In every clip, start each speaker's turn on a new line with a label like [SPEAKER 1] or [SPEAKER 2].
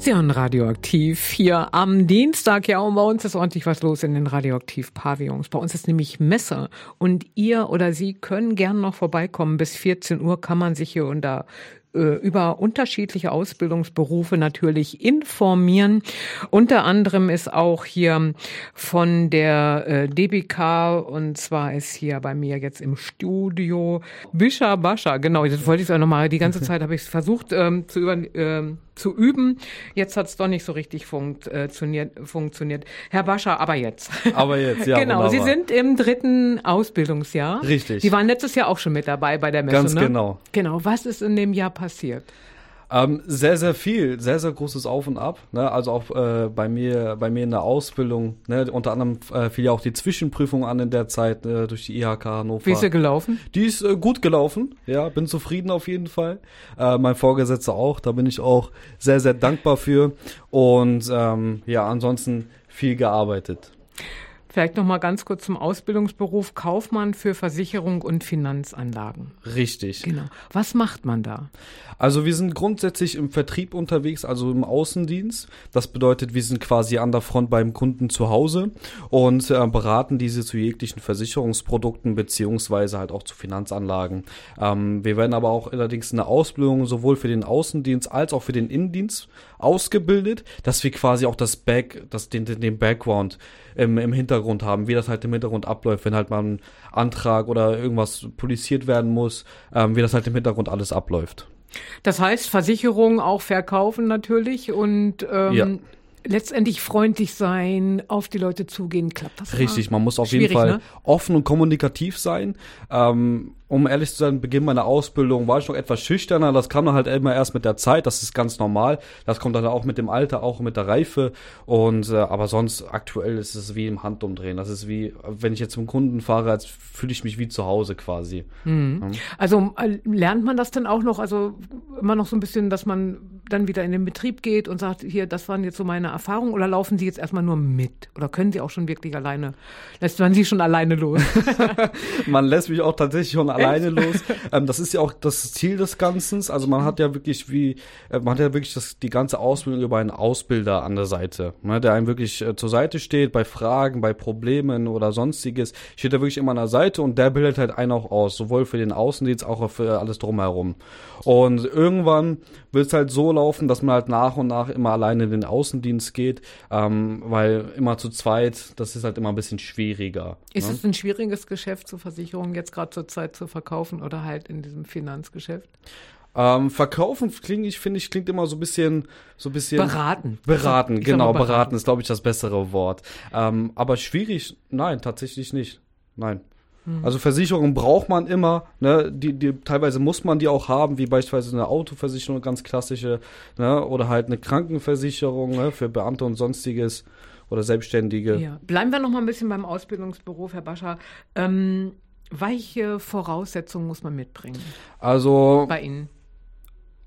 [SPEAKER 1] Sie hören Radioaktiv hier am Dienstag. Ja, und bei uns ist ordentlich was los in den Radioaktiv-Pavillons. Bei uns ist nämlich Messe und ihr oder Sie können gern noch vorbeikommen. Bis 14 Uhr kann man sich hier unter über unterschiedliche Ausbildungsberufe natürlich informieren. Unter anderem ist auch hier von der äh, DBK und zwar ist hier bei mir jetzt im Studio Bisha Bascha. Genau, das wollte ich auch nochmal. Die ganze Zeit habe ich es versucht ähm, zu über, ähm, zu üben. Jetzt hat es doch nicht so richtig funktioniert, funktioniert. Herr Bascher, aber jetzt.
[SPEAKER 2] Aber jetzt, ja.
[SPEAKER 1] genau, wunderbar. Sie sind im dritten Ausbildungsjahr.
[SPEAKER 2] Richtig.
[SPEAKER 1] Sie waren letztes Jahr auch schon mit dabei bei der Messe.
[SPEAKER 2] Ganz
[SPEAKER 1] ne?
[SPEAKER 2] genau.
[SPEAKER 1] Genau. Was ist in dem Jahr passiert?
[SPEAKER 2] Ähm, sehr, sehr viel, sehr, sehr großes Auf und Ab. Ne? Also auch äh, bei mir, bei mir in der Ausbildung. Ne? Unter anderem äh, fiel ja auch die Zwischenprüfung an in der Zeit äh, durch die IHK Hannover.
[SPEAKER 1] Wie ist sie gelaufen?
[SPEAKER 2] Die ist äh, gut gelaufen. Ja, bin zufrieden auf jeden Fall. Äh, mein Vorgesetzter auch. Da bin ich auch sehr, sehr dankbar für. Und ähm, ja, ansonsten viel gearbeitet.
[SPEAKER 1] Vielleicht noch mal ganz kurz zum Ausbildungsberuf Kaufmann für Versicherung und Finanzanlagen.
[SPEAKER 2] Richtig.
[SPEAKER 1] Genau. Was macht man da?
[SPEAKER 2] Also wir sind grundsätzlich im Vertrieb unterwegs, also im Außendienst. Das bedeutet, wir sind quasi an der Front beim Kunden zu Hause und äh, beraten diese zu jeglichen Versicherungsprodukten beziehungsweise halt auch zu Finanzanlagen. Ähm, wir werden aber auch allerdings in der Ausbildung sowohl für den Außendienst als auch für den Innendienst ausgebildet, dass wir quasi auch das Back, das, den, den Background im, im Hintergrund haben, wie das halt im Hintergrund abläuft, wenn halt mal ein Antrag oder irgendwas polisiert werden muss, ähm, wie das halt im Hintergrund alles abläuft.
[SPEAKER 1] Das heißt, Versicherungen auch verkaufen natürlich und ähm, ja. Letztendlich freundlich sein, auf die Leute zugehen. Klappt das?
[SPEAKER 2] Richtig, man muss auf jeden Fall ne? offen und kommunikativ sein. Ähm, um ehrlich zu sein, Beginn meiner Ausbildung war ich noch etwas schüchterner. Das kam dann halt immer erst mit der Zeit. Das ist ganz normal. Das kommt dann auch mit dem Alter, auch mit der Reife. Und äh, aber sonst aktuell ist es wie im Handumdrehen. Das ist wie, wenn ich jetzt zum Kunden fahre, als fühle ich mich wie zu Hause quasi.
[SPEAKER 1] Mhm. Ja. Also äh, lernt man das denn auch noch? Also immer noch so ein bisschen, dass man dann wieder in den Betrieb geht und sagt, hier, das waren jetzt so meine Erfahrungen. Oder laufen Sie jetzt erstmal nur mit? Oder können Sie auch schon wirklich alleine? Lässt man Sie schon alleine los?
[SPEAKER 2] man lässt mich auch tatsächlich schon alleine los. Ähm, das ist ja auch das Ziel des Ganzen. Also man hat ja wirklich wie, äh, man hat ja wirklich das, die ganze Ausbildung über einen Ausbilder an der Seite, ne, der einem wirklich äh, zur Seite steht bei Fragen, bei Problemen oder sonstiges. Steht er wirklich immer an der Seite und der bildet halt einen auch aus, sowohl für den Außendienst, auch für alles drumherum. Und irgendwann wird es halt so laufen, dass man halt nach und nach immer alleine in den Außendienst geht, ähm, weil immer zu zweit, das ist halt immer ein bisschen schwieriger.
[SPEAKER 1] Ist
[SPEAKER 2] ne?
[SPEAKER 1] es ein schwieriges Geschäft zur Versicherung jetzt gerade zur Zeit zu verkaufen oder halt in diesem Finanzgeschäft?
[SPEAKER 2] Ähm, verkaufen klingt, ich finde ich, klingt immer so ein bisschen, so ein bisschen.
[SPEAKER 1] Beraten.
[SPEAKER 2] Beraten, genau, beraten. beraten ist, glaube ich, das bessere Wort. Ähm, aber schwierig, nein, tatsächlich nicht. Nein. Hm. Also Versicherungen braucht man immer, ne? Die, die, teilweise muss man die auch haben, wie beispielsweise eine Autoversicherung, ganz klassische, ne? Oder halt eine Krankenversicherung, ne? Für Beamte und sonstiges oder Selbstständige.
[SPEAKER 1] Ja. Bleiben wir noch mal ein bisschen beim Ausbildungsberuf, Herr Bascher. Ähm, welche Voraussetzungen muss man mitbringen?
[SPEAKER 2] Also
[SPEAKER 1] bei Ihnen.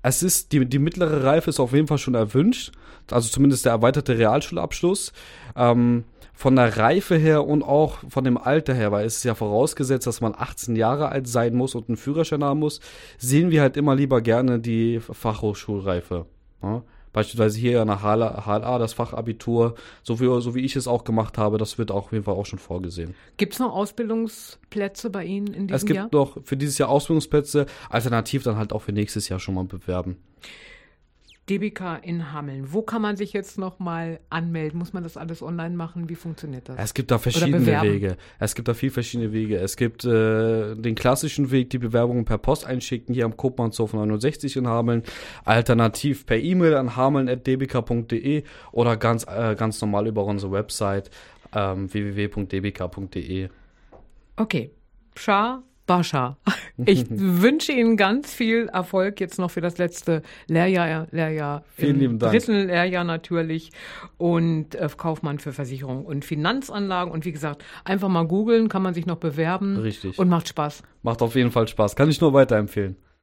[SPEAKER 2] Es ist, die, die mittlere Reife ist auf jeden Fall schon erwünscht. Also zumindest der erweiterte Realschulabschluss. Ähm, von der Reife her und auch von dem Alter her, weil es ist ja vorausgesetzt, dass man 18 Jahre alt sein muss und einen Führerschein haben muss, sehen wir halt immer lieber gerne die Fachhochschulreife. Ja? Beispielsweise hier nach HLA, das Fachabitur, so wie, so wie ich es auch gemacht habe, das wird auch auf jeden Fall auch schon vorgesehen.
[SPEAKER 1] Gibt es noch Ausbildungsplätze bei Ihnen in diesem Jahr?
[SPEAKER 2] Es gibt
[SPEAKER 1] Jahr?
[SPEAKER 2] noch für dieses Jahr Ausbildungsplätze, alternativ dann halt auch für nächstes Jahr schon mal bewerben.
[SPEAKER 1] DBK in Hameln. Wo kann man sich jetzt noch mal anmelden? Muss man das alles online machen? Wie funktioniert das?
[SPEAKER 2] Es gibt da verschiedene Wege. Es gibt da viel verschiedene Wege. Es gibt äh, den klassischen Weg, die Bewerbungen per Post einschicken, hier am Kopmannshof 69 in Hameln. Alternativ per E-Mail an hameln.dbk.de oder ganz, äh, ganz normal über unsere Website ähm, www.dbk.de.
[SPEAKER 1] Okay. Schar Bascha. Ich wünsche Ihnen ganz viel Erfolg jetzt noch für das letzte Lehrjahr, Lehrjahr
[SPEAKER 2] Vielen lieben Dank.
[SPEAKER 1] dritten Lehrjahr natürlich und äh, Kaufmann für Versicherung und Finanzanlagen und wie gesagt, einfach mal googeln, kann man sich noch bewerben.
[SPEAKER 2] Richtig.
[SPEAKER 1] Und macht Spaß.
[SPEAKER 2] Macht auf jeden Fall Spaß. Kann ich nur weiterempfehlen.